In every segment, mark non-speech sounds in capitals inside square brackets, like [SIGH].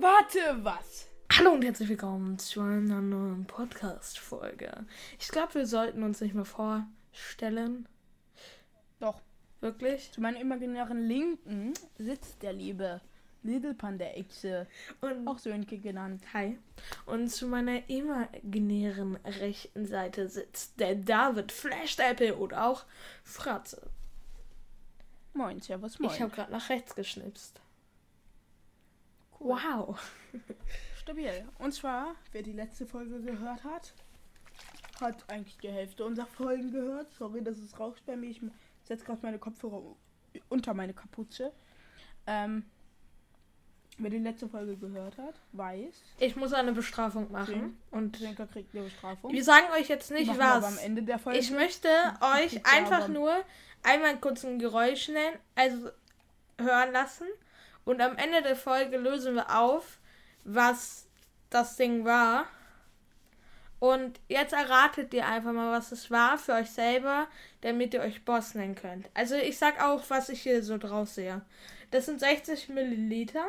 Warte, was? Hallo und herzlich willkommen zu einer neuen Podcast-Folge. Ich glaube, wir sollten uns nicht mehr vorstellen. Doch. Wirklich? Zu meiner imaginären Linken sitzt der liebe Little Panda Exe, Und auch Sönke genannt. hi. Und zu meiner imaginären rechten Seite sitzt der David Flash Apple oder auch Fratze. Moin, servus, moin. Ich habe gerade nach rechts geschnipst. Cool. Wow. [LAUGHS] Stabil. Und zwar, wer die letzte Folge gehört hat, hat eigentlich die Hälfte unserer Folgen gehört. Sorry, dass es rauscht bei mir. Ich setze gerade meine Kopfhörer unter meine Kapuze. Ähm, wer die letzte Folge gehört hat, weiß, Ich muss eine Bestrafung machen. Und Sönke kriegt eine Bestrafung. wir sagen euch jetzt nicht was. am Ende der Folge. Ich möchte euch einfach nur einmal kurz ein Geräusch nennen, also hören lassen. Und am Ende der Folge lösen wir auf, was das Ding war. Und jetzt erratet ihr einfach mal, was es war für euch selber, damit ihr euch Boss nennen könnt. Also ich sag auch, was ich hier so draus sehe. Das sind 60 Milliliter.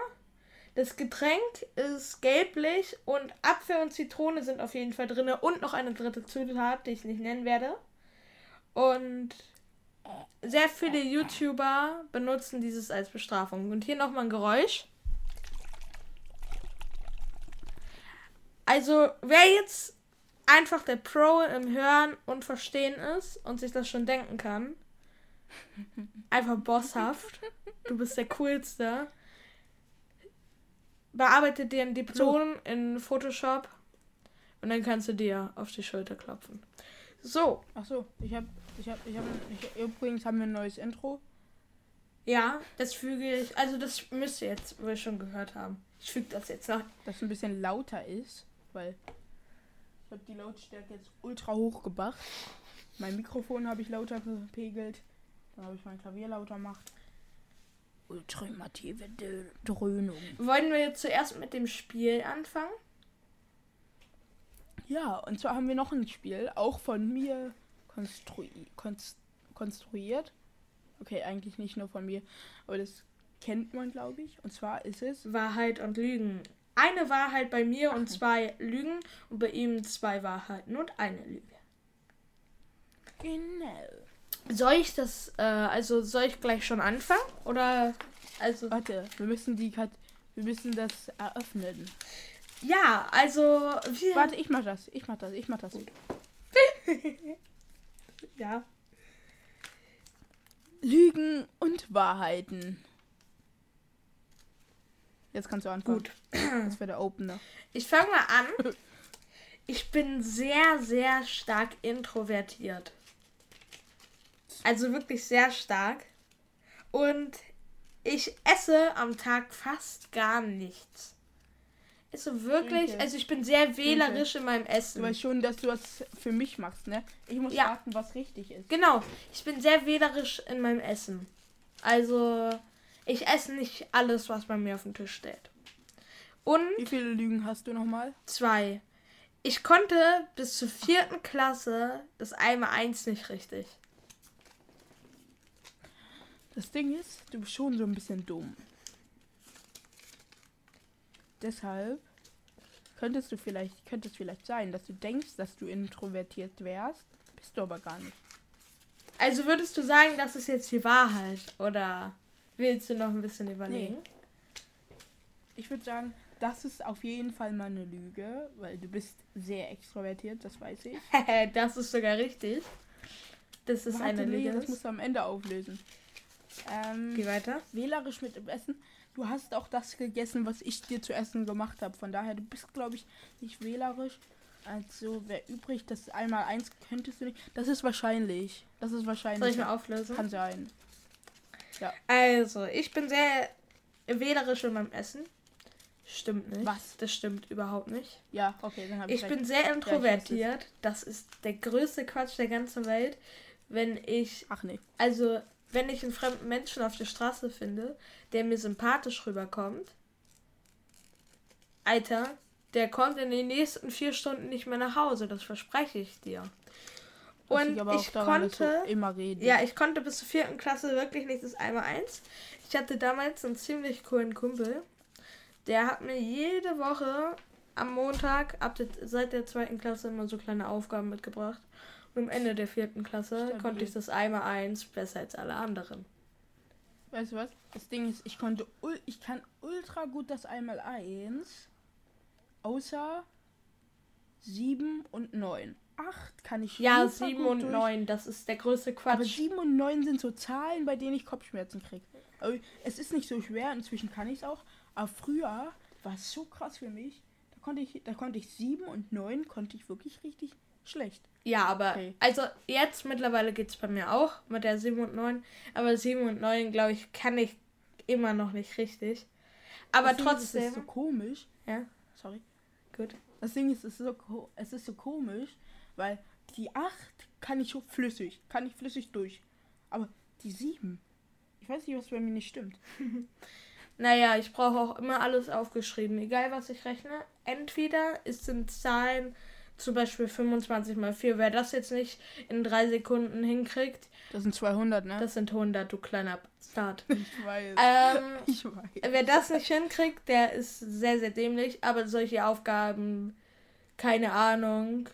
Das Getränk ist gelblich und Apfel und Zitrone sind auf jeden Fall drin. Und noch eine dritte Zutat, die ich nicht nennen werde. Und sehr viele YouTuber benutzen dieses als Bestrafung. Und hier nochmal ein Geräusch. Also, wer jetzt einfach der Pro im Hören und Verstehen ist und sich das schon denken kann, [LAUGHS] einfach bosshaft, du bist der Coolste, bearbeite dir ein Diplom in Photoshop und dann kannst du dir auf die Schulter klopfen. So, Ach so, ich habe, ich habe, ich habe, ich, übrigens haben wir ein neues Intro. ja, das füge ich, also das müsst ihr jetzt wohl schon gehört haben. Ich füge das jetzt noch. das ein bisschen lauter ist, weil ich habe die Lautstärke jetzt ultra hoch gemacht. Mein Mikrofon habe ich lauter gepegelt. Dann habe ich mein Klavier lauter gemacht. Ultimative Dröhnung. Wollen wir jetzt zuerst mit dem Spiel anfangen? Ja, und zwar haben wir noch ein Spiel, auch von mir konstrui konst konstruiert. Okay, eigentlich nicht nur von mir, aber das kennt man, glaube ich. Und zwar ist es Wahrheit und Lügen. Eine Wahrheit bei mir und zwei Lügen und bei ihm zwei Wahrheiten und eine Lüge. genau. Soll ich das, äh, also soll ich gleich schon anfangen? Oder, also, Warte, wir müssen die Kat wir müssen das eröffnen. ja, also, Warte, ich mach das. Ich mach das. Ich mach das. [LAUGHS] ja. Lügen und Wahrheiten. Jetzt kannst du anfangen. Gut. Das wäre der Opener. Ich fange mal an. Ich bin sehr, sehr stark introvertiert. Also wirklich sehr stark. Und ich esse am Tag fast gar nichts. Ist so wirklich, Okay. also ich bin sehr wählerisch in meinem Du Essen. weißt schon, dass du das für mich machst, ne? Ich muss Ja. raten, was richtig ist. Genau, ich bin sehr wählerisch in meinem Essen. Also, ich esse nicht alles, was bei mir auf dem Tisch steht. Und Wie viele Lügen hast du nochmal? zwei. Ich konnte bis zur vierten Klasse das einmal eins nicht richtig. Das Ding ist, du bist schon so ein bisschen dumm. Deshalb könntest du vielleicht, könnte es vielleicht sein, dass du denkst, dass du introvertiert wärst, bist du aber gar nicht. Also würdest du sagen, das ist jetzt die Wahrheit? Oder willst du noch ein bisschen überlegen? Ich würde sagen, das ist auf jeden Fall mal eine Lüge, weil du bist sehr extrovertiert, das weiß ich. [LAUGHS] das ist sogar richtig. Das ist Warte, eine nee, Lüge. Das musst du am Ende auflösen. Ähm, Geh weiter. wählerisch mit dem Essen. Du hast auch das gegessen, was ich dir zu essen gemacht habe. Von daher, du bist, glaube ich, nicht wählerisch. Also, wer übrig, das einmal eins könntest du nicht. Das ist wahrscheinlich. Das ist Soll wahrscheinlich. ich mal auflösen? Kann sein. Also, ich bin sehr wählerisch in meinem Essen. Stimmt nicht. Was? Das stimmt überhaupt nicht. Ja, okay, dann habe ich, Ich recht. bin sehr introvertiert. Das ist der größte Quatsch der ganzen Welt. Wenn ich, Ach nee. also, wenn ich einen fremden Menschen auf der Straße finde, der mir sympathisch rüberkommt, Alter, der kommt in den nächsten vier Stunden nicht mehr nach Hause. Das verspreche ich dir. Und auch ich daran, konnte, immer reden. ja, ich konnte bis zur vierten Klasse wirklich nicht das einmal eins. Ich hatte damals einen ziemlich coolen Kumpel, der hat mir jede Woche am Montag ab der, seit der zweiten Klasse immer so kleine Aufgaben mitgebracht. Am Ende der vierten Klasse Stabil. konnte ich das einmal eins besser als alle anderen. Weißt du was? Das Ding ist, ich konnte ich kann ultra gut das einmal eins. Außer 7 und 9. 8 kann ich Ja, super sieben gut und durch. neun, das ist der größte Aber Quatsch. 7 und 9 sind so Zahlen, bei denen ich Kopfschmerzen kriege. Aber es ist nicht so schwer, inzwischen kann ich es auch. Aber früher war es so krass für mich. Da konnte ich, da konnte ich 7 und 9 konnte ich wirklich richtig schlecht. Ja, aber Okay. also jetzt mittlerweile geht es bei mir auch mit der 7 und 9. Aber 7 und 9, glaube ich, kann ich immer noch nicht richtig. Aber Das Ding ist, trotzdem. Es ist so komisch. Ja, Sorry. gut. Das Ding ist, es ist so, es ist so komisch, weil die 8 kann ich so flüssig, kann ich flüssig durch. Aber die 7, ich weiß nicht, was bei mir nicht stimmt. [LAUGHS] Naja, ich brauche auch immer alles aufgeschrieben. Egal, was ich rechne. Entweder es sind Zahlen, zum Beispiel 25 mal 4. Wer das jetzt nicht in drei Sekunden hinkriegt, Das sind 200, ne? das sind 100, du kleiner Bastard. [LAUGHS] ich weiß. ähm, [LAUGHS] ich weiß. wer das nicht hinkriegt, der ist sehr, sehr dämlich. Aber solche Aufgaben, keine Ahnung.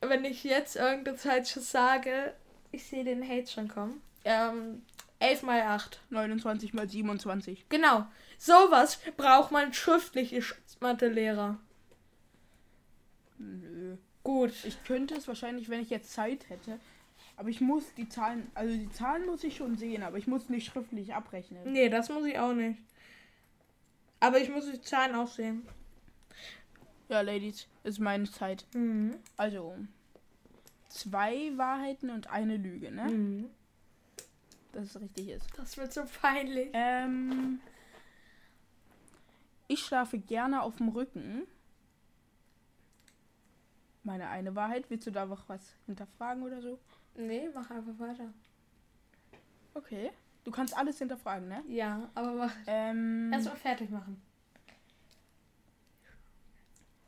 Wenn ich jetzt irgendwas Falsches sage, ich sehe den Hate schon kommen. Ähm, 11 mal 8. 29 mal 27. Genau. Sowas braucht man schriftlich, ihr Mathelehrer. Nö. Gut. Ich könnte es wahrscheinlich, wenn ich jetzt Zeit hätte. Aber ich muss die Zahlen, also die Zahlen muss ich schon sehen, aber ich muss nicht schriftlich abrechnen. Nee, das muss ich auch nicht. Aber ich muss die Zahlen auch sehen. Ja, Ladies, ist meine Zeit. Mhm. Also, zwei Wahrheiten und eine Lüge, ne? Mhm. Dass es richtig ist. Das wird so peinlich. Ähm, ich schlafe gerne auf dem Rücken. Meine eine Wahrheit. Willst du da noch was hinterfragen oder so? Nee, mach einfach weiter. Okay. Du kannst alles hinterfragen, ne? Ja, aber mach. Ähm, Erstmal fertig machen.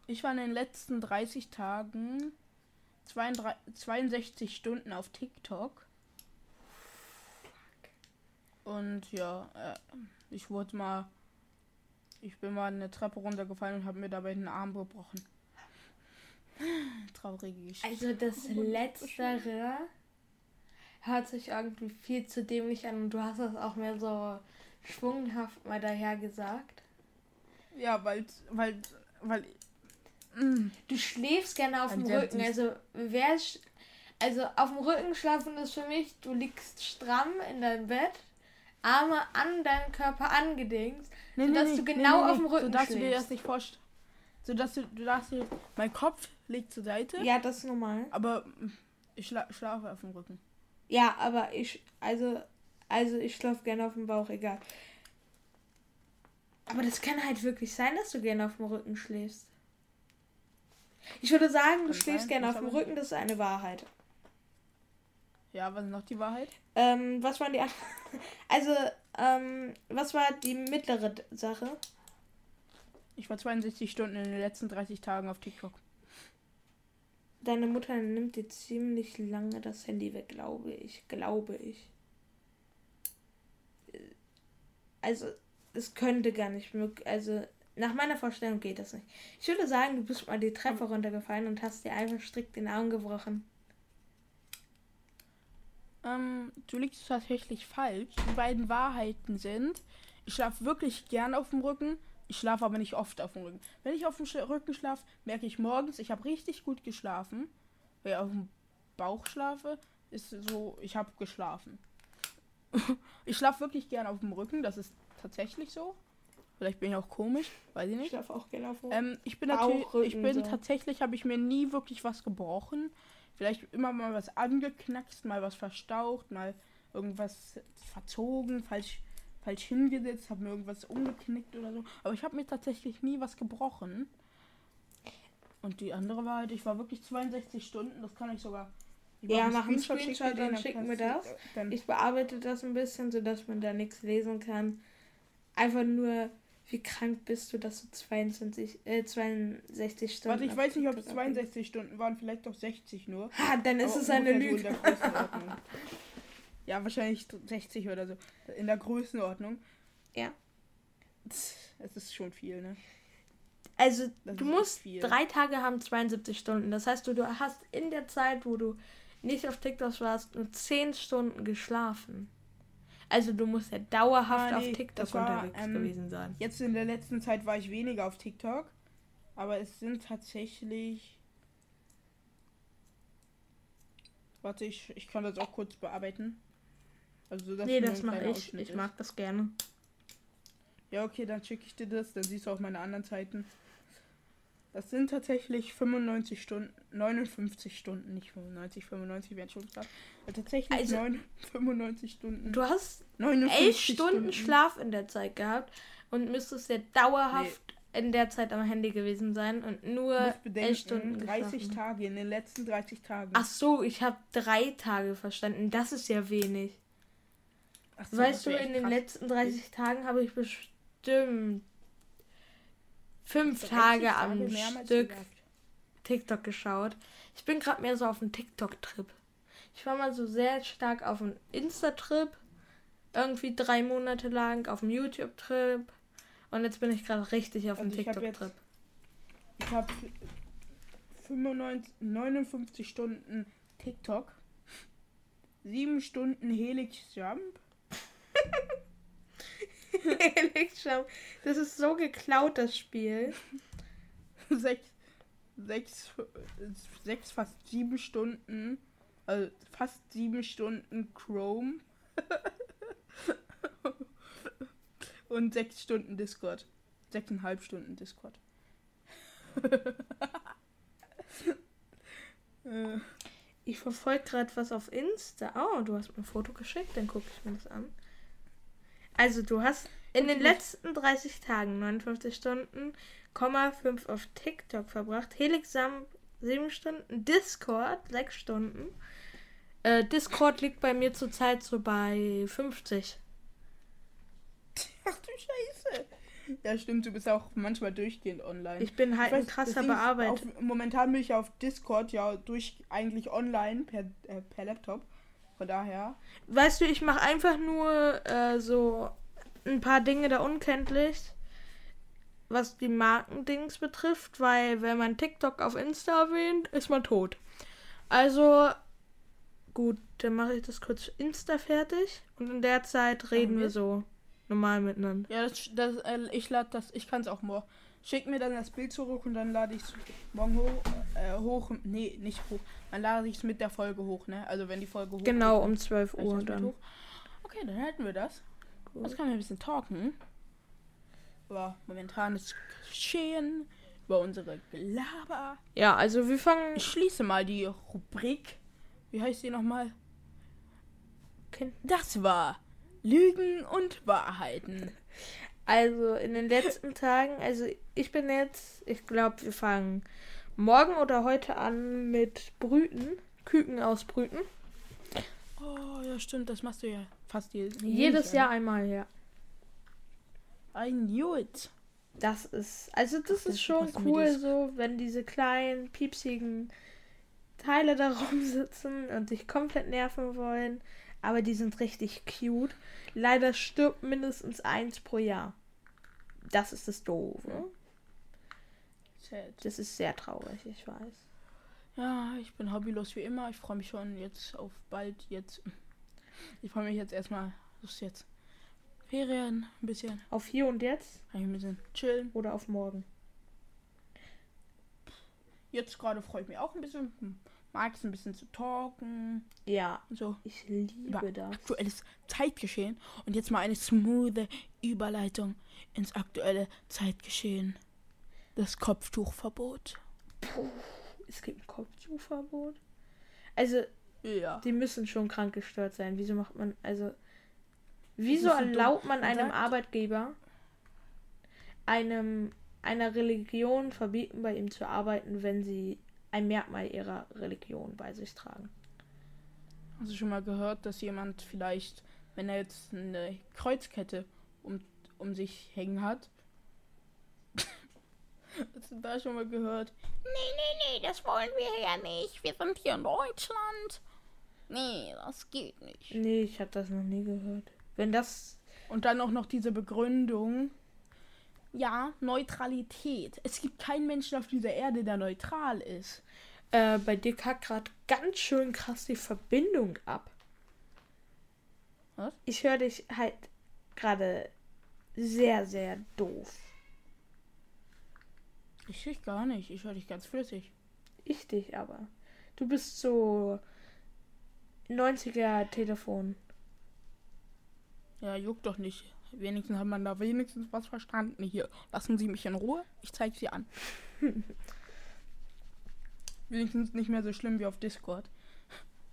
ich war in den letzten 30 Tagen 32, 62 Stunden auf TikTok. Und ja, äh, ich wurde mal. Ich bin mal eine Treppe runtergefallen und habe mir dabei den Arm gebrochen. Traurige Geschichte. Also das Letztere hört sich irgendwie viel zu dämlich an und du hast das auch mehr so schwunghaft mal daher gesagt. Ja, weil, weil, weil. Mm, Du schläfst gerne auf dem Rücken. Also wer sch- also auf dem Rücken schlafen ist für mich, du liegst stramm in deinem Bett, Arme an deinen Körper angedingst, sodass du genau auf dem Rücken So darfst du dir schläfst. das nicht vorstellen. So dass du, du darfst dir. Mein Kopf liegt zur Seite, Ja, das ist normal. aber mm, ich schla schlafe auf dem Rücken. Ja, aber ich also also ich schlafe gerne auf dem Bauch, egal. Aber das kann halt wirklich sein, dass du gerne auf dem Rücken schläfst. Ich würde sagen, du schläfst gerne auf dem Rücken, das ist eine Wahrheit. Ja, was ist noch die Wahrheit? Ähm, was waren die anderen? [LAUGHS] Also, ähm, was war die mittlere Sache? Ich war 62 Stunden in den letzten 30 Tagen auf TikTok. Deine Mutter nimmt dir ziemlich lange das Handy weg, glaube ich. Glaube ich. Also, es könnte gar nicht möglich. Also, nach meiner Vorstellung geht das nicht. Ich würde sagen, du bist mal die Treppe runtergefallen und hast dir einfach strikt den Arm gebrochen. Ähm, du liegst tatsächlich falsch. Die beiden Wahrheiten sind, ich schlafe wirklich gern auf dem Rücken, ich schlafe aber nicht oft auf dem Rücken. Wenn ich auf dem Rücken schlafe, merke ich morgens, ich habe richtig gut geschlafen. Wenn ich auf dem Bauch schlafe, ist so, ich habe geschlafen. [LAUGHS] ich schlafe wirklich gern auf dem Rücken, das ist tatsächlich so. Vielleicht bin ich auch komisch, weiß ich Ich nicht. schlafe auch gerne auf dem Ähm, ich bin natürlich, ich bin so. tatsächlich, habe ich mir nie wirklich was gebrochen. Vielleicht immer mal was angeknackst, mal was verstaucht, mal irgendwas verzogen, falsch, falsch hingesetzt, habe mir irgendwas umgeknickt oder so. Aber ich habe mir tatsächlich nie was gebrochen. Und die andere war halt, ich war wirklich 62 Stunden, das kann ich sogar. Ich Ja, einen mach einen Screenshot, dann schick mir das. Dann, Ich bearbeite das ein bisschen, sodass man da nichts lesen kann. Einfach nur, wie krank bist du, dass du 22, äh, 62 Stunden. warte, ich weiß nicht, ob es TikTok 62 Stunden waren, vielleicht doch 60 nur. Ha, dann ist Aber es eine Lüge. [LAUGHS] Ja, wahrscheinlich 60 oder so. In der Größenordnung. Ja. Es ist schon viel, ne? Also, Das du musst viel. drei Tage haben 72 Stunden. Das heißt, du, du hast in der Zeit, wo du nicht auf TikTok warst, nur 10 Stunden geschlafen. Also, du musst ja dauerhaft Ah, nee, auf TikTok war, unterwegs ähm, gewesen sein. Jetzt in der letzten Zeit war ich weniger auf TikTok. Aber es sind tatsächlich. Warte, ich, ich kann das auch kurz bearbeiten. Also das Nee, das mache ich. Ausschnitt Ich ist. mag das gerne. Ja, okay, dann schicke ich dir das, dann siehst du auch meine anderen Zeiten. Das sind tatsächlich 95 Stunden, 59 Stunden, nicht 95, 95 wären schon klar. Aber tatsächlich Also, 9, 95 Stunden. Du hast 59 elf Stunden Schlaf in der Zeit gehabt und müsstest ja dauerhaft in der Zeit am Handy gewesen sein und nur musst elf Stunden bedenken, 30 geschlafen. Tage, in den letzten 30 Tagen. Ach so, ich habe drei Tage verstanden. Das ist ja wenig. Ach weißt du, in den krass. letzten 30 Tagen habe ich bestimmt fünf 30 Tage am Stück. TikTok geschaut. Ich bin gerade mehr so auf einem TikTok-Trip. Ich war mal so sehr stark auf einem Insta-Trip. Irgendwie drei Monate lang auf einem YouTube-Trip. Und jetzt bin ich gerade richtig auf einem Also TikTok-Trip. Ich habe 95, 59 Stunden TikTok, 7 Stunden Helix Jump, [LAUGHS] [LAUGHS] Jump. Das ist so geklaut, das Spiel. 6, 6, 6 fast 7 Stunden, also fast 7 Stunden Chrome [LAUGHS] und 6 Stunden Discord. 6,5 Stunden Discord. Äh, Ich verfolge gerade was auf Insta. Oh, du hast mir ein Foto geschickt, dann gucke ich mir das an. Also, du hast in den letzten 30 Tagen 59 Stunden, Komma 5 auf TikTok verbracht. Helixam 7 Stunden, Discord 6 Stunden. Äh, Discord liegt bei mir zurzeit so bei 50. Ach du Scheiße. Ja, stimmt, du bist auch manchmal durchgehend online. Ich bin halt Ich ein weiß, das krasser Bearbeiter. Auf, momentan bin ich auf Discord ja durch eigentlich online per, äh, per Laptop. Von daher. Weißt du, ich mache einfach nur äh, so ein paar Dinge da unkenntlich, was die Markendings betrifft, weil wenn man TikTok auf Insta erwähnt, ist man tot. Also gut, dann mache ich das kurz Insta fertig und in der Zeit reden wir? wir so normal miteinander. Ja, das, das, äh, ich lade das, ich kann es auch morgen. Schick mir dann das Bild zurück und dann lade ich es morgen hoch, äh, hoch. Nee, nicht hoch. Dann lade ich es mit der Folge hoch, ne? Also wenn die Folge hoch Genau um 12 lade ich Uhr das dann. Okay, dann hätten wir das. Gut. Jetzt können wir ein bisschen talken. Über momentanes Geschehen, über unsere Gelaber. Ja, also wir fangen. Ich schließe mal die Rubrik. Wie heißt die nochmal? Das war Lügen und Wahrheiten. Also in den letzten Tagen, also ich bin jetzt, ich glaube, wir fangen morgen oder heute an mit Brüten, Küken ausbrüten. Oh, ja, stimmt, das machst du ja fast jedes, Jedes Jahr einmal, ja. Ein Jut. Das ist, also das Das ist schon cool, das. so wenn diese kleinen, piepsigen Teile da [LAUGHS] rumsitzen und dich komplett nerven wollen. Aber die sind richtig cute. Leider stirbt mindestens eins pro Jahr. Das ist das Doofe. Sad. Das ist sehr traurig, ich weiß. Ja, ich bin hobbylos wie immer. Ich freue mich schon jetzt auf bald jetzt. Ich freue mich jetzt erstmal. Was ist jetzt? Ferien, ein bisschen. Auf hier und jetzt ein bisschen chillen. oder auf morgen? Jetzt gerade freue ich mich auch ein bisschen. Mag es ein bisschen zu talken Ja, so. ich liebe Über das. aktuelles Zeitgeschehen. Und jetzt mal eine smoothe Überleitung ins aktuelle Zeitgeschehen. Das Kopftuchverbot. Puh, es gibt ein Kopftuchverbot. Also, Ja. die müssen schon krankgestört sein. Wieso macht man, also, wieso erlaubt man einem Arbeitgeber, einem, einer Religion verbieten, bei ihm zu arbeiten, wenn sie ein Merkmal ihrer Religion bei sich tragen? Hast du schon mal gehört, dass jemand vielleicht, wenn er jetzt eine Kreuzkette um, um sich hängen hat, [LAUGHS] hast du da schon mal gehört? Nee, nee, nee, das wollen wir ja nicht. Wir sind hier in Deutschland. Nee, das geht nicht. Nee, ich habe das noch nie gehört. Wenn das, Und dann auch noch diese Begründung, ja, Neutralität. Es gibt keinen Menschen auf dieser Erde, der neutral ist. Äh, bei dir kackt gerade ganz schön krass die Verbindung ab. Was? Ich höre dich halt gerade sehr, sehr doof. Ich dich gar nicht. Ich höre dich ganz flüssig. Ich dich aber. Du bist so 90er Telefon. Ja, juckt doch nicht. Wenigstens hat man da wenigstens was verstanden hier. Lassen Sie mich in Ruhe. Ich zeige Sie an. [LAUGHS] wenigstens nicht mehr so schlimm wie auf Discord.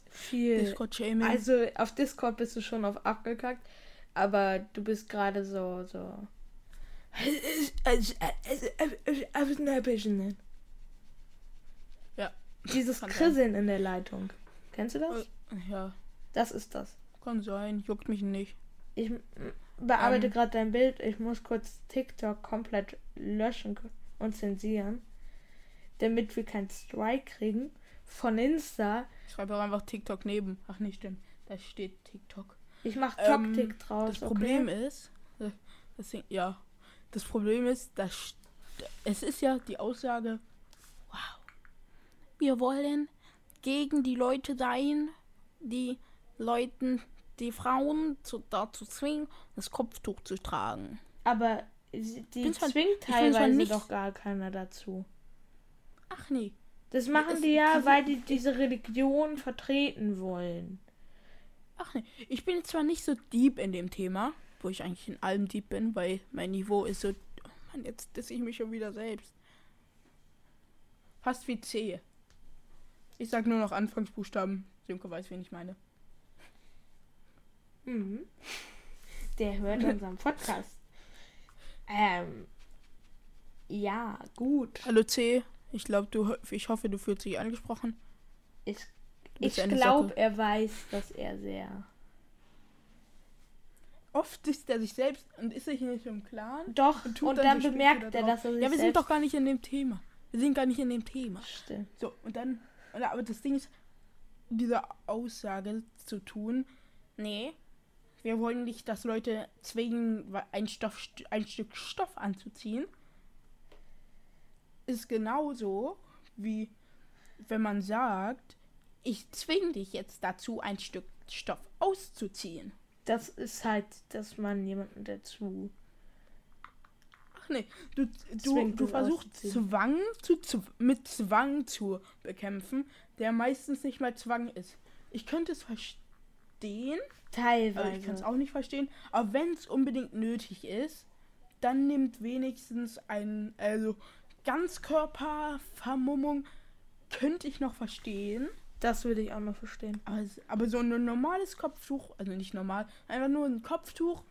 Viel. Discord-Shaming. Also auf Discord bist du schon auf abgekackt, aber du bist gerade so so. Ja. Dieses. Krisseln in der Leitung. Kennst du das? Äh, ja, Das ist das. kann sein. Juckt mich nicht. Ich bearbeite Ähm. gerade dein Bild. Ich muss kurz TikTok komplett löschen und zensieren, damit wir keinen Strike kriegen von Insta. Schreibe auch einfach TikTok neben. Ach nicht, stimmt. Da steht TikTok. Ich mache Ähm, Taktik draus. Das Problem okay? ist, äh, deswegen, ja, das Problem ist, dass es ist ja die Aussage, wow, wir wollen gegen die Leute sein, die Leuten, die Frauen zu, dazu zwingen, das Kopftuch zu tragen. Aber die zwingt teilweise nicht- doch gar keiner dazu. Ach nee, Das machen Es- die ja, diese- weil die diese Religion vertreten wollen. ach nee. Ich bin zwar nicht so deep in dem Thema, wo ich eigentlich in allem deep bin, weil mein Niveau ist so, oh Mann, jetzt disse ich mich schon wieder selbst. Fast wie C. Ich sag nur noch Anfangsbuchstaben. Sönke weiß, wen ich meine. Mhm. Der hört [LAUGHS] unseren Podcast. Ähm. Ja, gut. Hallo C. Ich glaube, du, ich hoffe, du fühlst dich angesprochen. Ich, ich glaube, er weiß, dass er sehr. Oft ist er sich selbst und ist sich nicht im Klaren. Doch, Und und, dann dann bemerkt er, da drauf. dass sich Ja, wir sind doch gar nicht in dem Thema. Wir sind gar nicht in dem Thema. Stimmt. So, und dann, aber das Ding ist, diese Aussage zu tun, nee, wir wollen nicht, dass Leute zwingen, ein, Stoff, ein Stück Stoff anzuziehen. Ist genauso, wie wenn man sagt, ich zwinge dich jetzt dazu, ein Stück Stoff auszuziehen. Das ist halt, dass man jemanden dazu. Ach nee, du, du, du versuchst. Zwang zu, zu, mit Zwang zu bekämpfen, der meistens nicht mal Zwang ist. Ich könnte es verstehen, Teilweise. also ich kann es auch nicht verstehen, aber wenn es unbedingt nötig ist, dann nimmt wenigstens ein, also Ganzkörpervermummung könnte ich noch verstehen. Das würde ich auch noch verstehen. Aber, aber so ein normales Kopftuch, also nicht normal, einfach nur ein Kopftuch,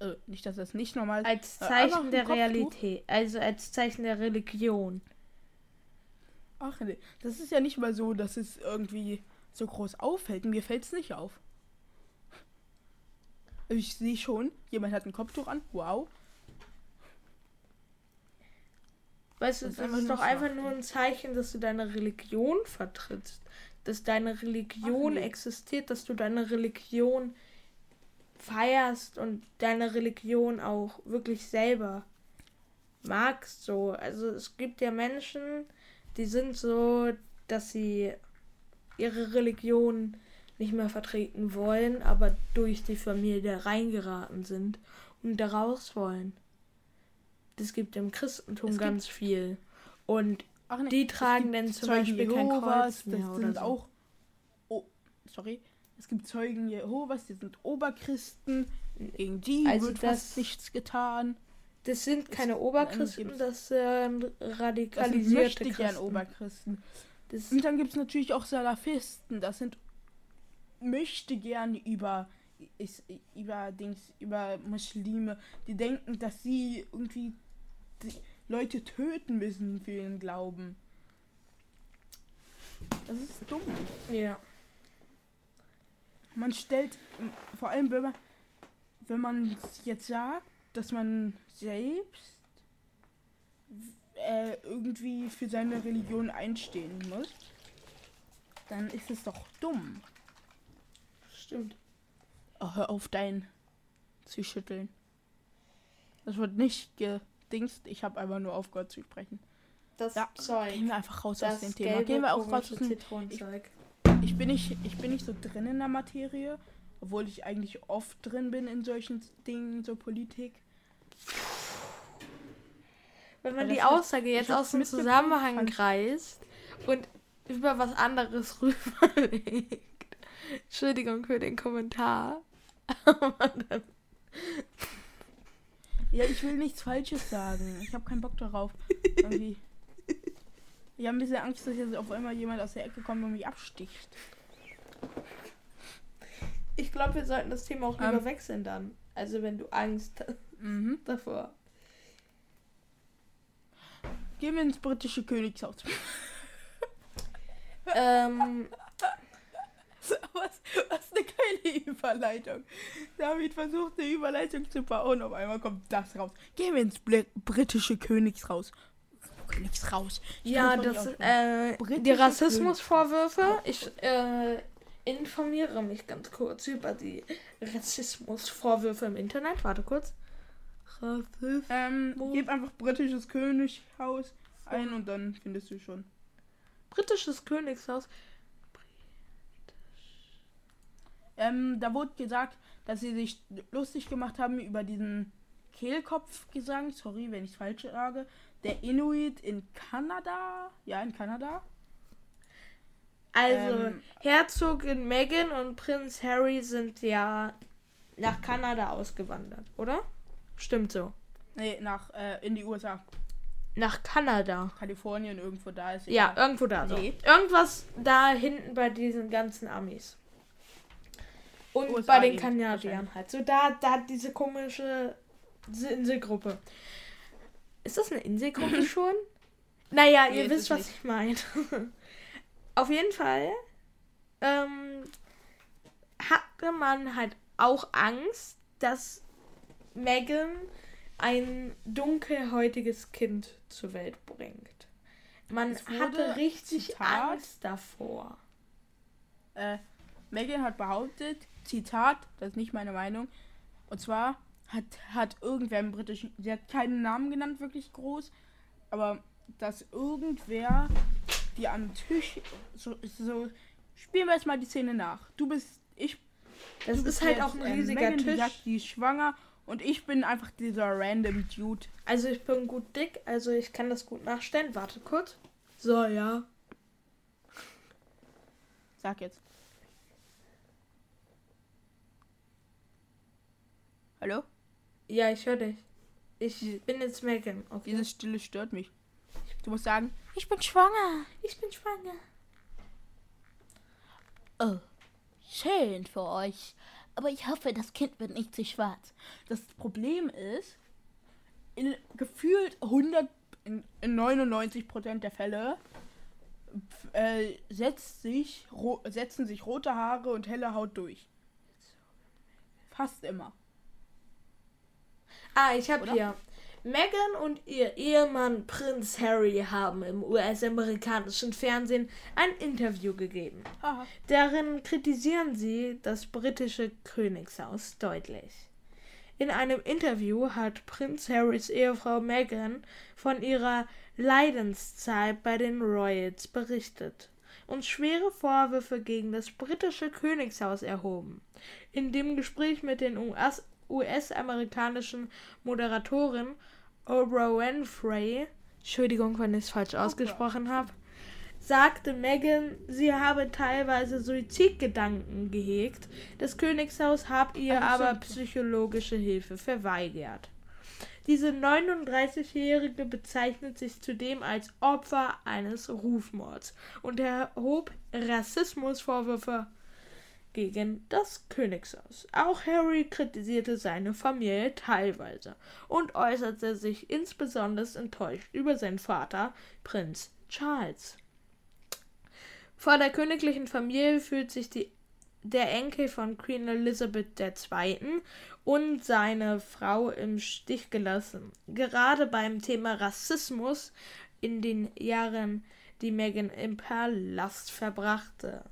äh, nicht, dass das nicht normal ist, Als Äh, Zeichen der Kopftuch. Realität. Also als Zeichen der Religion. Ach nee, das ist ja nicht mal so, dass es irgendwie so groß auffällt. Mir fällt es nicht auf. Ich sehe schon, jemand hat ein Kopftuch an. Wow. Weißt du, Das das ist doch einfach nur ein Zeichen, dass du deine Religion vertrittst. Dass deine Religion nee. existiert, dass du deine Religion feierst und deine Religion auch wirklich selber magst. So. Also es gibt ja Menschen, die sind so, dass sie ihre Religion nicht mehr vertreten wollen, aber durch die Familie reingeraten sind und da raus wollen. Das gibt im Christentum Es ganz viel. Und Ach nee, die tragen dann zum Zeugen Beispiel kein Jehovas, Kreuz mehr das sind so. auch. Oh, sorry. Es gibt Zeugen Jehovas, die sind Oberchristen. Gegen die Also wird das- fast nichts getan. das sind keine dann Oberchristen, das sind Das sind radikalisierte möchte gern Christen. Oberchristen. Das, Und dann gibt es natürlich auch Salafisten. Das sind möchte gern über ist, über Dings über Muslime, die denken, dass sie irgendwie die Leute töten müssen für ihren Glauben. Das ist dumm. ja. Man stellt vor allem wenn man wenn man jetzt sagt, dass man selbst äh, irgendwie für seine Religion einstehen muss, dann ist es doch dumm. Stimmt. Oh, hör auf, dein zu schütteln. Das wird nicht ge Dings. Ich habe einfach nur aufgehört zu sprechen. Das Ja, Zeug. Gehen wir einfach raus Das aus dem Thema. Gehen wir auch raus aus dem Zitronenzeug. ich bin nicht, ich bin nicht so drin in der Materie, obwohl ich eigentlich oft drin bin in solchen Dingen, so Politik. Wenn man die Aussage jetzt aus dem Zusammenhang kreist und über was anderes [LAUGHS] rüberlegt. Entschuldigung für den Kommentar. [LAUGHS] Aber dann- Ja, ich will nichts Falsches sagen. Ich habe keinen Bock darauf. Irgendwie. Ich habe ein bisschen Angst, dass jetzt auf einmal jemand aus der Ecke kommt und mich absticht. ich glaube, wir sollten das Thema auch lieber Ähm. wechseln dann. Also wenn du Angst Mhm. davor. Gehen wir ins britische Königshaus. ähm, [LAUGHS] Was, was eine geile Überleitung. David versucht eine Überleitung zu bauen, auf einmal kommt das raus. Gehen wir ins Bl britische Königshaus. Königshaus. Ich ja, das äh, die Rassismusvorwürfe. Ich äh, informiere mich ganz kurz über die Rassismusvorwürfe im Internet. Warte kurz. Rassismus. Ähm, gib einfach britisches Königshaus ein und dann findest du schon. Britisches Königshaus. Ähm, da wurde gesagt, dass sie sich lustig gemacht haben über diesen Kehlkopfgesang. Sorry, wenn ich falsch sage. Der Inuit in Kanada. Ja, in Kanada. Also, Ähm, Herzogin Meghan und Prinz Harry sind ja nach Kanada ausgewandert, oder? Stimmt so. Nee, nach, äh, in die USA. Nach Kanada. Kalifornien, irgendwo da ist. Ja, egal. irgendwo da. So. Nee. Irgendwas da hinten bei diesen ganzen Amis. Und USA bei den Kanadiern halt. So da, da diese komische diese Inselgruppe. Ist das eine Inselgruppe [CLEARS THROAT] schon? Naja, Nee, ihr wisst, was nicht. ich meine. [LAUGHS] Auf jeden Fall ähm, hatte man halt auch Angst, dass Megan ein dunkelhäutiges Kind zur Welt bringt. Man hatte richtig Zitat, Angst davor. Äh, Megan hat behauptet, Zitat, das ist nicht meine Meinung, und zwar hat, hat irgendwer im britischen, sie hat keinen Namen genannt, wirklich groß, aber dass irgendwer, die am Tisch, so, so spielen wir jetzt mal die Szene nach. Du bist, ich, Das bist ist halt jetzt, auch ein ähm, riesiger Megan, Die Tisch. sagt, die ist schwanger und ich bin einfach dieser random Dude. Also ich bin gut dick, also ich kann das gut nachstellen. Warte kurz. So, ja. Sag jetzt. Hallo? Ja, ich höre dich. Ich bin jetzt Megan. Okay. Diese Stille stört mich. Du musst sagen, ich bin schwanger. Ich bin schwanger. Oh, schön für euch. Aber ich hoffe, das Kind wird nicht zu schwarz. Das Problem ist, in gefühlt 100, in, in 99% der Fälle äh, setzt sich, setzen sich rote Haare und helle Haut durch. Fast immer. Ah, ich habe hier. Meghan und ihr Ehemann Prinz Harry haben im US-amerikanischen Fernsehen ein Interview gegeben. Haha. Darin kritisieren sie das britische Königshaus deutlich. In einem Interview hat Prinz Harrys Ehefrau Meghan von ihrer Leidenszeit bei den Royals berichtet und schwere Vorwürfe gegen das britische Königshaus erhoben. In dem Gespräch mit den US US-amerikanischen Moderatorin Oprah Winfrey, Entschuldigung, wenn ich es falsch ausgesprochen habe, sagte Meghan, sie habe teilweise Suizidgedanken gehegt. Das Königshaus habe ihr Ach aber psychologische Hilfe verweigert. Diese 39-Jährige bezeichnet sich zudem als Opfer eines Rufmords und erhob Rassismusvorwürfe gegen das Königshaus. Auch Harry kritisierte seine Familie teilweise und äußerte sich insbesondere enttäuscht über seinen Vater, Prinz Charles. Vor der königlichen Familie fühlt sich die, der Enkel von Queen Elizabeth II. und seine Frau im Stich gelassen. Gerade beim Thema Rassismus in den Jahren, die Meghan im Palast verbrachte,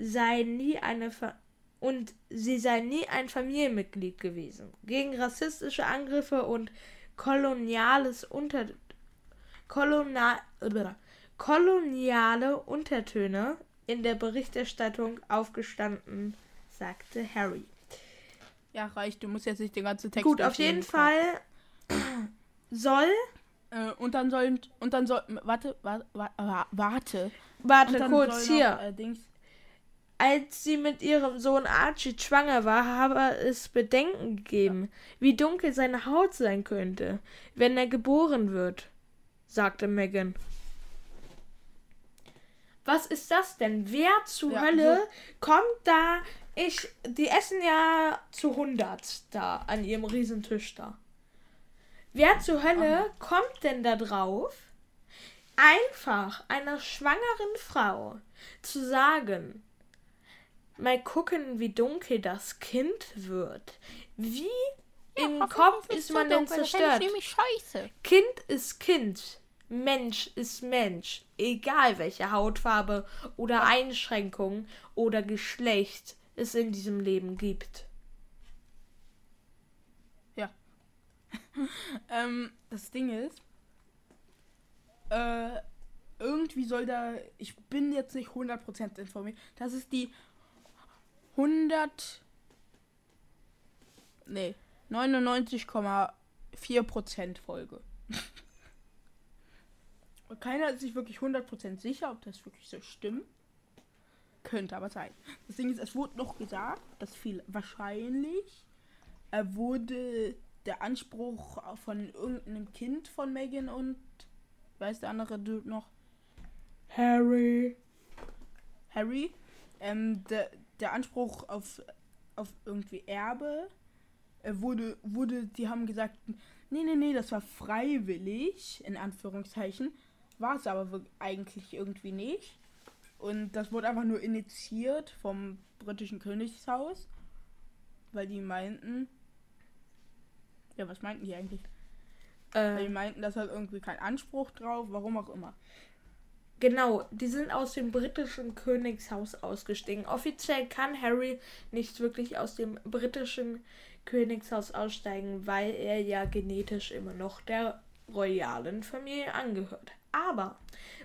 sei nie eine Fa und sie sei nie ein Familienmitglied gewesen. Gegen rassistische Angriffe und koloniales Unter Kolonial koloniale Untertöne in der Berichterstattung aufgestanden, sagte Harry. Ja, reicht. Du musst jetzt nicht den ganzen Text Gut, auf jeden Fall soll. Äh, und dann sollen. Und dann soll. Warte, warte, warte. Warte, kurz soll hier. Noch, äh, Dings, Als sie mit ihrem Sohn Archie schwanger war, habe es Bedenken gegeben, wie dunkel seine Haut sein könnte, wenn er geboren wird, sagte Megan. Was ist das denn? Wer zur Ja, Hölle kommt da? Ich, die essen ja zu 100 da an ihrem Riesentisch da. Wer zur Hölle kommt denn da drauf? Einfach einer schwangeren Frau zu sagen, mal gucken, wie dunkel das Kind wird. Wie im Kopf ist man denn zerstört? nämlich scheiße. Kind ist Kind. Mensch ist Mensch. Egal welche Hautfarbe oder Einschränkung oder Geschlecht es in diesem Leben gibt. [LAUGHS] Ähm, das Ding ist, äh, irgendwie soll da, ich bin jetzt nicht 100% informiert, das ist die 100, nee, 99,4% Folge. Und [LAUGHS] keiner ist sich wirklich 100% sicher, ob das wirklich so stimmt. Könnte aber sein. Das Ding ist, es wurde noch gesagt, dass viel wahrscheinlich äh, wurde der Anspruch von irgendeinem Kind von Megan und weiß der andere Dude noch Harry. Harry ähm, der, der Anspruch auf, auf irgendwie Erbe äh, wurde wurde die haben gesagt nee nee nee das war freiwillig in Anführungszeichen war es aber eigentlich irgendwie nicht. Und das wurde einfach nur initiiert vom britischen Königshaus weil die meinten ja was meinten die eigentlich? Weil die meinten das hat irgendwie keinen Anspruch drauf warum auch immer genau, die sind aus dem britischen Königshaus ausgestiegen. Offiziell kann Harry nicht wirklich aus dem britischen Königshaus aussteigen, weil er ja genetisch immer noch der royalen Familie angehört. Aber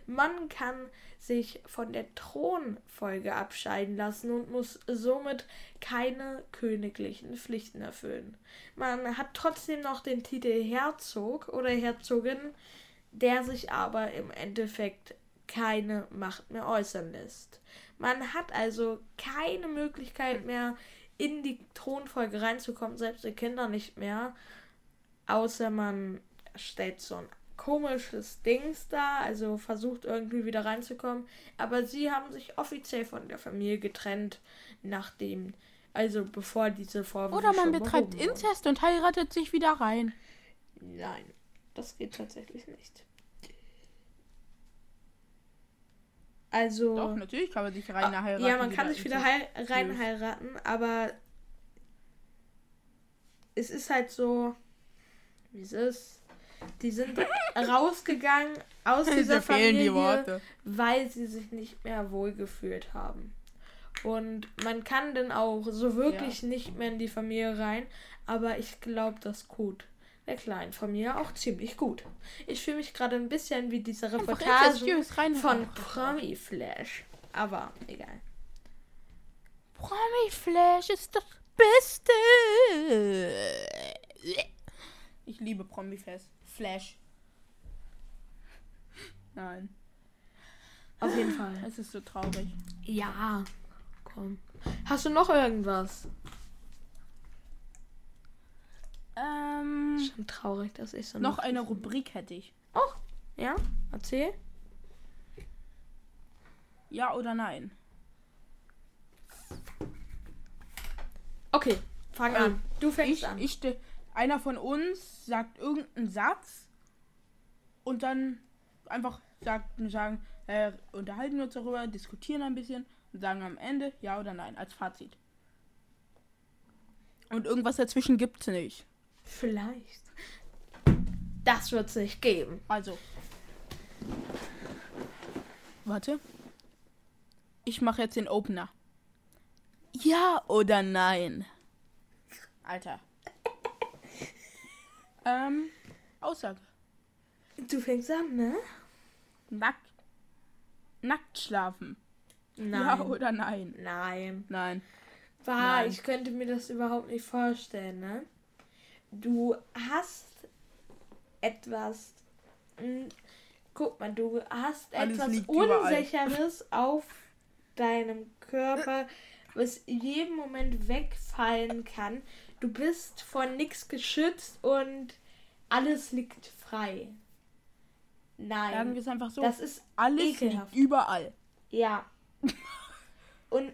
man kann sich von der Thronfolge abscheiden lassen und muss somit keine königlichen Pflichten erfüllen. Man hat trotzdem noch den Titel Herzog oder Herzogin, der sich aber im Endeffekt keine Macht mehr äußern lässt. Man hat also keine Möglichkeit mehr, in die Thronfolge reinzukommen, selbst die Kinder nicht mehr, außer man stellt so ein komisches Dings da, also versucht irgendwie wieder reinzukommen. Aber sie haben sich offiziell von der Familie getrennt, nachdem, also bevor diese Vorwürfe oder man betreibt. Inzest und heiratet sich wieder rein Nein, das geht tatsächlich nicht. Also. Doch, natürlich kann man sich rein Ah, heiraten. ja, man kann sich wieder Inzest. hei rein heiraten, aber es ist halt so, wie es ist. Die sind [LAUGHS] rausgegangen aus dieser die Familie, Worte. weil sie sich nicht mehr wohlgefühlt haben. Und man kann dann auch so wirklich nicht mehr in die Familie rein, aber ich glaube, das gut. Der kleinen Familie auch ziemlich gut. Ich fühle mich gerade ein bisschen wie diese Reportage von Promi Flash. Aber egal. Promi Flash ist das Beste. Ich liebe Promi Flash. Flash. Nein, Auf jeden Fall. es ist so traurig. Ja. Komm. Hast du noch irgendwas? Schon traurig, dass ich so noch eine Rubrik hätte ich. Ja? Erzähl. Ja oder nein? Okay, fang Ähm, an. Du fängst Ich, an. ich, einer von uns sagt irgendeinen Satz und dann einfach sagt, sagen, äh, unterhalten wir uns darüber, diskutieren ein bisschen und sagen am Ende ja oder nein als Fazit. Und irgendwas dazwischen gibt's nicht. Vielleicht. Das wird es nicht geben. Also. Warte. Ich mache jetzt den Opener. Ja oder nein? Alter. [LAUGHS] ähm, Aussage. Du fängst an, ne? Nackt. Nackt schlafen. Nein. Ja oder nein? Nein. Nein. War, Nein. ich könnte mir das überhaupt nicht vorstellen, ne? Du hast etwas. hm, Guck mal, du hast Alles etwas liegt überall. Unsicheres [LAUGHS] auf deinem Körper, was jeden Moment wegfallen kann. Du bist vor nichts geschützt und alles liegt frei. Sagen Nein, wir es einfach so. das ist Alles ekelhaft. liegt überall. Ja. [LAUGHS] Und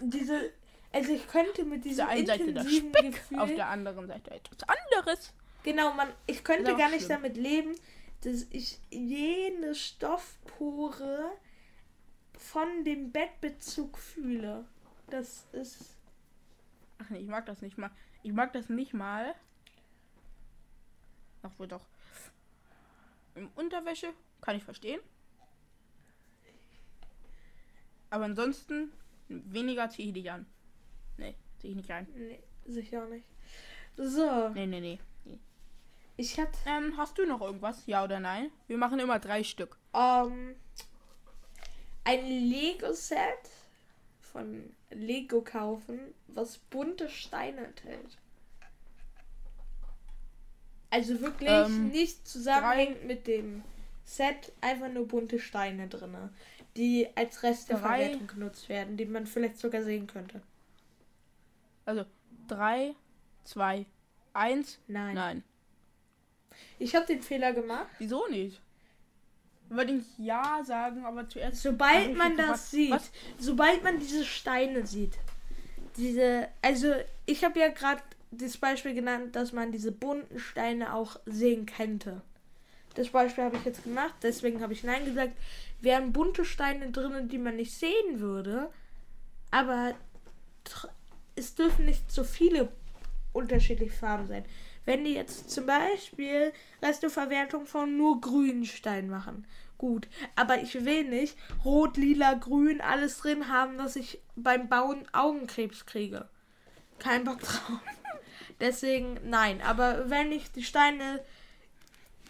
diese, also ich könnte mit Auf diesem der einen Seite das intensiven Gefühl, auf der anderen Seite etwas anderes. genau, man, ich könnte gar nicht schlimm. damit leben, dass ich jede Stoffpore von dem Bettbezug fühle. Das ist, Ach nee, ich mag das nicht mal. Ich mag das nicht mal. Ach wohl doch. Im Unterwäsche kann ich verstehen. Aber ansonsten weniger ziehe ich nicht an. Ziehe ich nicht an. nee, sicher nicht. So, Nee, nee, nee. ich hatte Ähm, hast du noch irgendwas? Ja oder nein? Wir machen immer drei Stück. ähm, ein Lego-Set von Lego kaufen, was bunte Steine enthält. Also wirklich Ähm, nicht zusammenhängt mit dem Set, einfach nur bunte Steine drinne, die als Rest der Drei. Verwertung genutzt werden, die man vielleicht sogar sehen könnte. Also, drei, zwei, eins. Nein. Nein. Ich habe den Fehler gemacht. Wieso nicht? Würde ich ja sagen, aber zuerst. Sobald man das gefragt, sieht, Was? sobald man diese Steine sieht, diese, also ich habe ja gerade das Beispiel genannt, dass man diese bunten Steine auch sehen könnte. Das Beispiel habe ich jetzt gemacht, deswegen habe ich Nein gesagt. Wären bunte Steine drinnen, die man nicht sehen würde, aber es dürfen nicht so viele unterschiedliche Farben sein. Wenn die jetzt zum Beispiel Resteverwertung von nur grünen Steinen machen, gut. Aber ich will nicht rot, lila, grün alles drin haben, dass ich beim Bauen Augenkrebs kriege. Kein Bock drauf. [LAUGHS] Deswegen nein. Aber wenn ich die Steine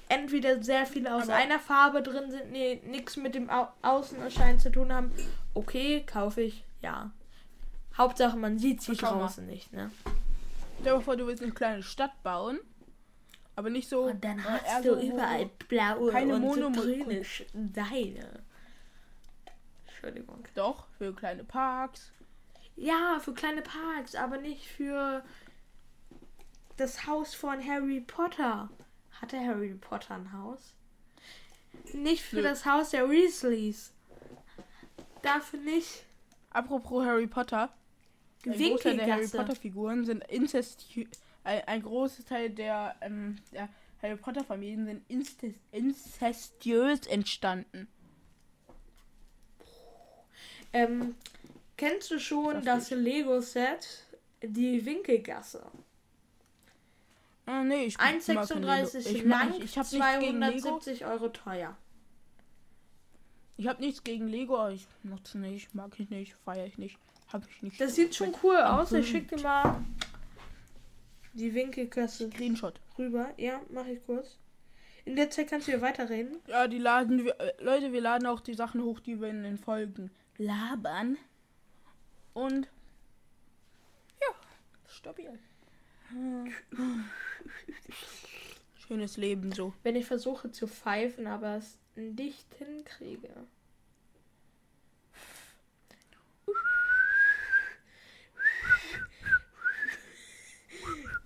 entweder sehr viele aus Aber- einer Farbe drin sind, nee, nichts mit dem Au Außenerscheinen zu tun haben, okay, kaufe ich, ja. Hauptsache man sieht sie Und schau mal. draußen nicht, ne? Stell dir vor, du willst eine kleine Stadt bauen. Aber nicht so. Und dann hast du so, überall blaue keine und so grüne Steine. Entschuldigung. Doch, für kleine Parks. Ja, für kleine Parks, aber nicht für das Haus von Harry Potter. Hatte Harry Potter ein Haus? Nicht für Nö. das Haus der Weasleys. Dafür nicht. Apropos Harry Potter. Ein Großteil der Harry. Potter Figuren sind inzestio ein, ein großes Teil der, ähm, der Harry Potter Familien sind inzest inzestiös entstanden. Ähm, kennst du schon Das das Lego-Set? Die Winkelgasse. Ah, nee, ich mag kein 1,36 Lego. ich lang, ich Lego. 270 Euro teuer. Ich habe nichts gegen Lego, aber ich nutze nicht, mag ich nicht, feiere ich nicht, habe ich nicht. Das sieht schon cool aus. Ich schicke dir mal die Winkelgasse Screenshot. rüber. Ja, mache ich kurz. In der Zeit kannst du hier weiterreden. Ja, die laden wir, äh, Leute, wir laden auch die Sachen hoch, die wir in den Folgen labern. Und ja, stabil. Schönes Leben so. Wenn ich versuche zu pfeifen, aber es nicht hinkriege.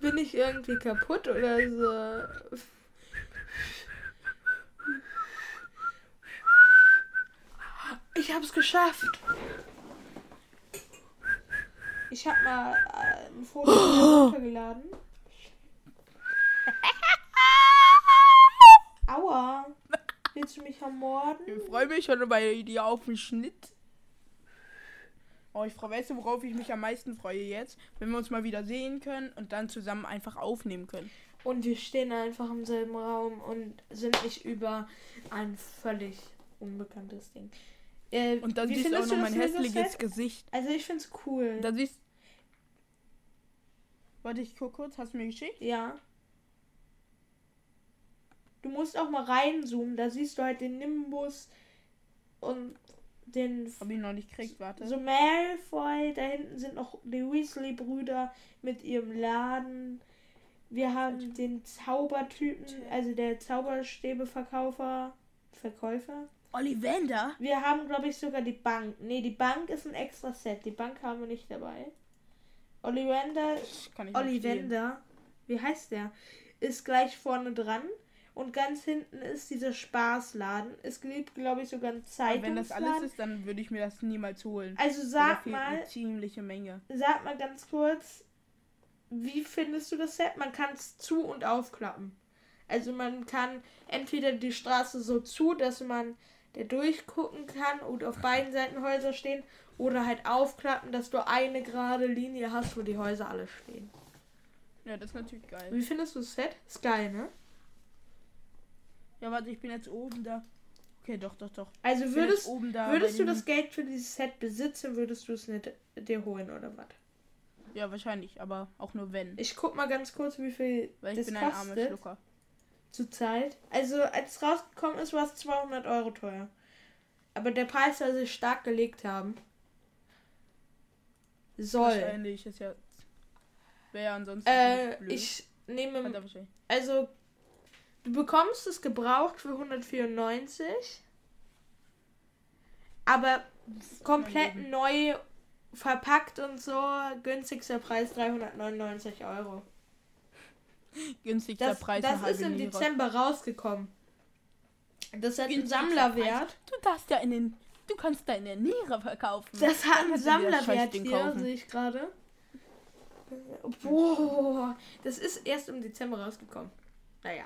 Bin ich irgendwie kaputt oder so? Ich hab's geschafft. Ich hab mal äh, ein Foto runtergeladen. Aua. Willst du mich ermorden? Ich freue mich schon bei dir auf den Schnitt. Oh, ich freu- weißt du, worauf ich mich am meisten freue jetzt? Wenn wir uns mal wieder sehen können und dann zusammen einfach aufnehmen können. Und wir stehen einfach im selben Raum und sind nicht über ein völlig unbekanntes Ding. Äh, Und dann siehst du auch noch mein hässliches? Gesicht. Also ich find's cool. Dann siehst Warte, ich guck kurz. Hast du mir geschickt? ja. du musst auch mal reinzoomen. Da siehst du halt den Nimbus und den Hab ich noch nicht gekriegt, warte. so Malfoy. Da hinten sind noch die Weasley-Brüder mit ihrem Laden. Wir haben den Zaubertypen, also der Zauberstäbeverkaufer, Verkäufer. Ollivander? Wir haben, glaube ich, sogar die Bank. Nee, die Bank ist ein extra Set. Die Bank haben wir nicht dabei. Ollivander. Ollivander, wie heißt der? Ist gleich vorne dran. Und ganz hinten ist dieser Spaßladen. Es gibt, glaube ich, sogar ein Aber Zeitungsladen. Wenn das alles ist, dann würde ich mir das niemals holen. also sag mal, eine ziemliche Menge. sag mal ganz kurz, wie findest du das Set? Man kann es zu- und aufklappen. Also man kann entweder die Straße so zu, dass man da durchgucken kann und auf beiden Seiten Häuser stehen, oder halt aufklappen, dass du eine gerade Linie hast, wo die Häuser alle stehen. Ja, das ist natürlich geil. Wie findest du das Set? Ist geil, ne? Ja, warte, ich bin jetzt oben da. Okay, doch, doch, doch. Also Ich würdest, oben da würdest du das Geld für dieses Set besitzen, würdest du es nicht dir holen oder was? Ja, wahrscheinlich, aber auch nur wenn. Ich guck mal ganz kurz, wie viel Weil ich das bin ein armer. Schlucker. Zurzeit. Also, als es rausgekommen ist, war es 200 Euro teuer. Aber der Preis soll sich stark gelegt haben. Soll. Wahrscheinlich ist ja. Wäre ja ansonsten. Äh, blöd. ich nehme. Also, du bekommst es gebraucht für 194. Aber komplett neu verpackt und so. Günstigster Preis 399 Euro. Günstigster Das, Preis das ist im Lira. Dezember rausgekommen. Das hat einen Sammlerwert. Du darfst ja in den. Du kannst deine Niere verkaufen. Das hat einen Sammlerwert hier, sehe ich gerade. Boah, das ist erst im Dezember rausgekommen. Naja.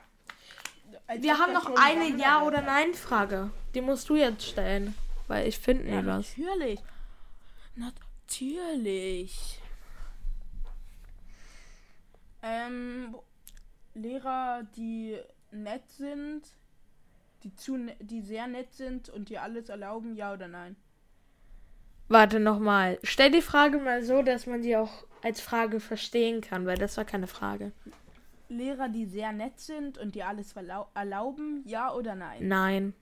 Wir haben noch eine Ja- oder. Nein-Frage. Die musst du jetzt stellen. Weil ich finde nie was. natürlich. Natürlich. Ähm, Lehrer, die nett sind, die zu, ne die sehr nett sind und dir alles erlauben, ja oder nein? Warte nochmal. Stell die Frage mal so, dass man die auch als Frage verstehen kann, weil das war keine Frage. Lehrer, die sehr nett sind und dir alles verlau- erlauben, ja oder nein? Nein.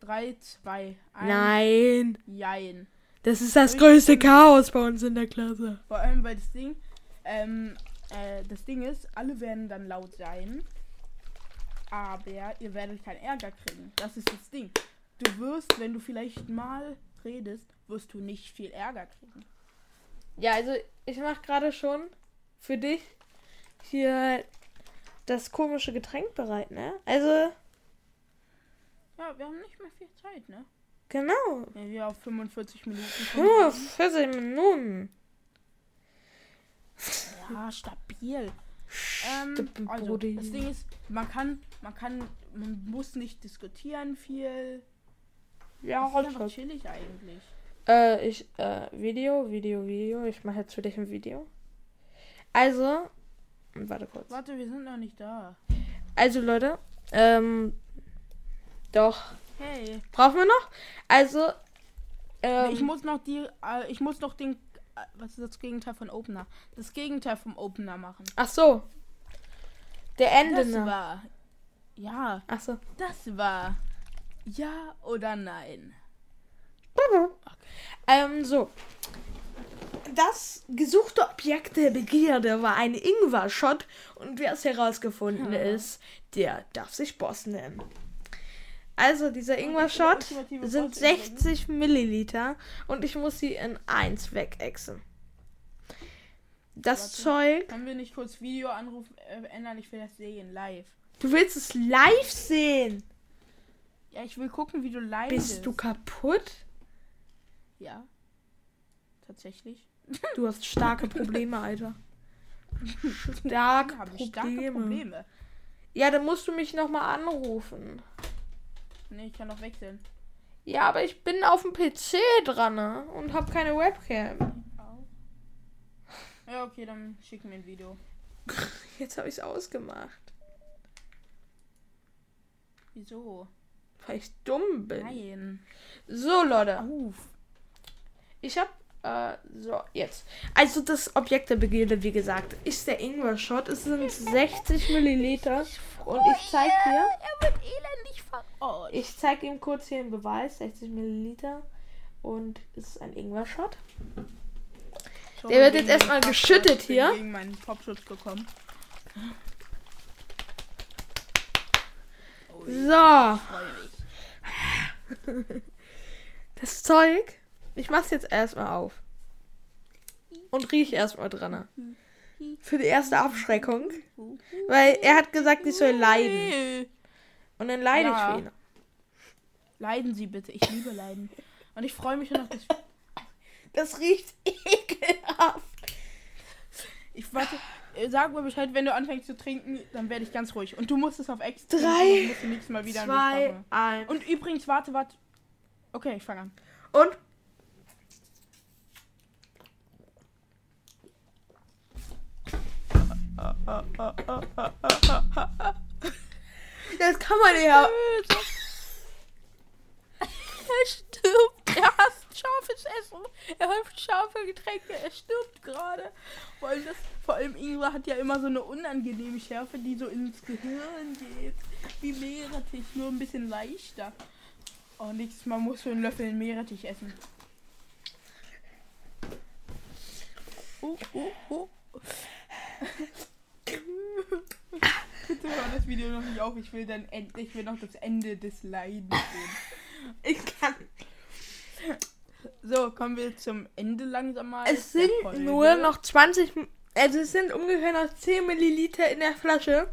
3, 2, 1. Nein. Jein. Das ist das größte Chaos bei uns in der Klasse. Vor allem, weil das Ding, ähm, äh, das Ding ist, alle werden dann laut sein, aber ihr werdet keinen Ärger kriegen. Das ist das Ding. Du wirst, wenn du vielleicht mal redest, wirst du nicht viel Ärger kriegen. Ja, also ich mache gerade schon für dich hier das komische Getränk bereit, ne? Also, Ja, wir haben nicht mehr viel Zeit, ne? genau. Ja, wir auf 45 Minuten. kommen. Nur 14 Minuten. Ja, stabil. Ähm, also, das Ding ist, man kann, man kann, man muss nicht diskutieren viel. Ja, Das ist einfach chillig eigentlich. Äh, ich, äh, Video, Video, Video. Ich mache jetzt für dich ein Video. Also, warte kurz. Warte, wir sind noch nicht da. Also, Leute, ähm, doch. Hey. Brauchen wir noch? Also, ähm, ich muss noch die, äh, ich muss noch den, äh, was ist das Gegenteil von Opener? Das Gegenteil vom Opener machen. ach so. Der Das Ende. war, ja, Ach so. das war, ja oder nein. [LAUGHS] Ähm, so. Das gesuchte Objekt der Begierde war ein Ingwer-Shot und wer es herausgefunden Ja. ist, der darf sich Boss nennen. Also, dieser Ingwer-Shot sind Boss 60 Milliliter und ich muss sie in 1 wegexen. Das Warte. Zeug. Können wir nicht kurz Video anrufen, äh, ändern? Ich will das sehen, live. Du willst es live sehen? Ja, ich will gucken, wie du live Bist du kaputt? Ja. Tatsächlich. Du hast starke Probleme, Alter. [LAUGHS] Habe ich starke Probleme. Probleme. Ja, dann musst du mich nochmal anrufen. Nee, ich kann noch wechseln. Ja, aber ich bin auf dem PC dran ne? und habe keine Webcam. Ja, okay, dann schick mir ein Video. [LAUGHS] Jetzt habe ich es ausgemacht, Wieso? weil ich dumm bin. Nein. So, Leute. Auf. Ich habe äh, so, jetzt. Also das Objekt der Begierde, wie gesagt, ist der Ingwer-Shot. Es sind 60 Milliliter Und ich zeig dir, Er wird elendig verarscht. ich zeig ihm kurz hier den Beweis, 60 Milliliter. Und es ist ein Ingwer-Shot. Der wird jetzt erstmal geschüttet Popschutz. Ich bin hier. gegen meinen Popschutz gekommen. So, das Zeug, ich mach's jetzt erstmal auf. Und riech erstmal dran. Für die erste Abschreckung. Weil er hat gesagt, ich soll leiden. Und dann leide Ja. ich für ihn. Leiden Sie bitte. Ich liebe Leiden. Und ich freue mich schon auf das. Das riecht [LAUGHS] ekelhaft. Ich warte. äh, Sag mir Bescheid, wenn du anfängst zu trinken, dann werde ich ganz ruhig. Und du musst es auf Ex. Drei, musst du nächstes Mal wieder Zwei, eins. Und übrigens, warte, warte. Okay, ich fange an. Und? Das kann man ja. [LAUGHS] Er stirbt. Er hasst scharfes Essen. Er hasst scharfe Getränke. Er stirbt gerade. Vor allem, das, vor allem Ingwer hat ja immer so eine unangenehme Schärfe, die so ins Gehirn geht. Wie Meerrettich, nur ein bisschen leichter. Oh, nächstes Mal muss für einen Löffel Meerrettich essen. Oh, oh, oh. Bitte hör das Video noch nicht auf. Ich will dann end ich will noch das Ende des Leidens sehen. Ich kann. So, kommen wir zum Ende langsam mal. Es sind nur noch 20. M- Also es sind ungefähr noch 10 Milliliter in der Flasche.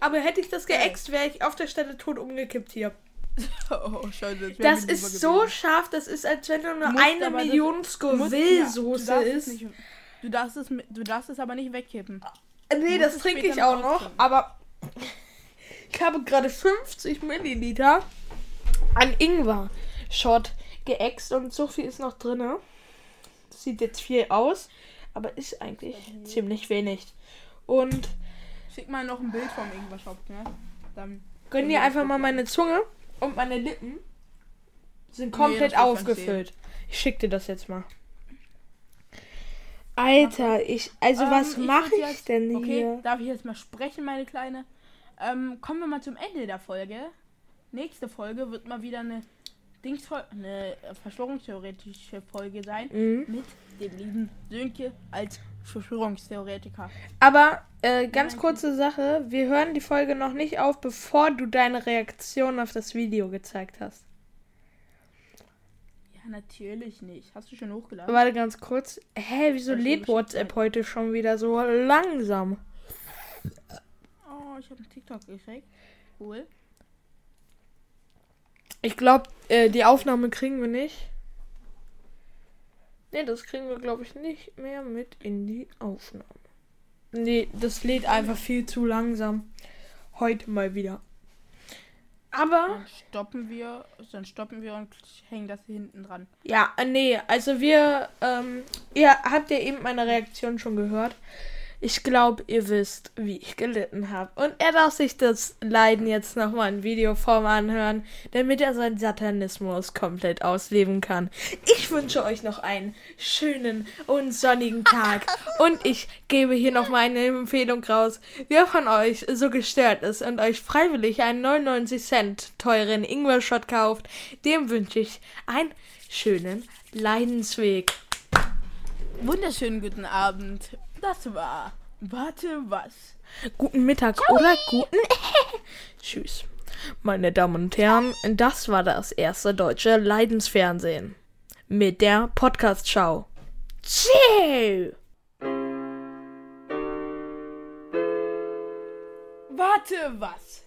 Aber hätte ich das geäxt, wäre ich auf der Stelle tot umgekippt hier. [LAUGHS] Oh, scheiße. Das ist so scharf, das ist, als wenn du nur musst eine Million Scoville-Soße isst. nicht- Du darfst, es, du darfst es aber nicht wegkippen. Nee, musst das trinke ich auch noch aber [LAUGHS] ich habe gerade 50 Milliliter an Ingwer-Shot geäxt und so viel ist noch drin. Das sieht jetzt viel aus, aber ist eigentlich ziemlich wenig. Und Schick mal noch ein Bild vom Ingwer-Shop, ne? Dann gönn dir einfach mal meine Zunge und meine Lippen sind Nee, komplett man aufgefüllt. Ich schick dir das jetzt mal. Alter, ich, also Ähm, was ich mache ich jetzt- denn Okay, hier? darf ich jetzt mal sprechen, meine Kleine? Ähm, kommen wir mal zum Ende der Folge. Nächste Folge wird mal wieder eine Dingsfolge, eine Verschwörungstheoretische Folge sein. Mhm. Mit dem lieben Sönke als Verschwörungstheoretiker. Aber äh, ganz kurze Sache, wir hören die Folge noch nicht auf, bevor du deine Reaktion auf das Video gezeigt hast. Ja, natürlich nicht. Hast du schon hochgeladen? Warte ganz kurz. Hä, wieso lädt WhatsApp heute schon wieder so langsam? Oh, ich habe einen TikTok gekriegt. Cool. Ich glaube, äh, die Aufnahme kriegen wir nicht. Ne, das kriegen wir, glaube ich, nicht mehr mit in die Aufnahme. Nee, das lädt einfach viel zu langsam. Heute mal wieder. Aber, Dann stoppen wir, dann stoppen wir und hängen das hier hinten dran. ja, äh, nee, also wir, ähm, ihr habt ja eben meine Reaktion schon gehört. Ich glaube, ihr wisst, wie ich gelitten habe. Und er darf sich das Leiden jetzt nochmal in Videoform anhören, damit er seinen Satanismus komplett ausleben kann. Ich wünsche euch noch einen schönen und sonnigen Tag. [LAUGHS] Und ich gebe hier nochmal eine Empfehlung raus. Wer von euch so gestört ist und euch freiwillig einen 99 Cent teuren Ingwer-Shot kauft, dem wünsche ich einen schönen Leidensweg. Wunderschönen guten Abend. Das war. Warte, was? Guten Mittag oder guten. [LAUGHS] Tschüss. Meine Damen und Herren, das war das erste deutsche Leidensfernsehen. Mit der Podcast-Show. Tschüss. Warte, was?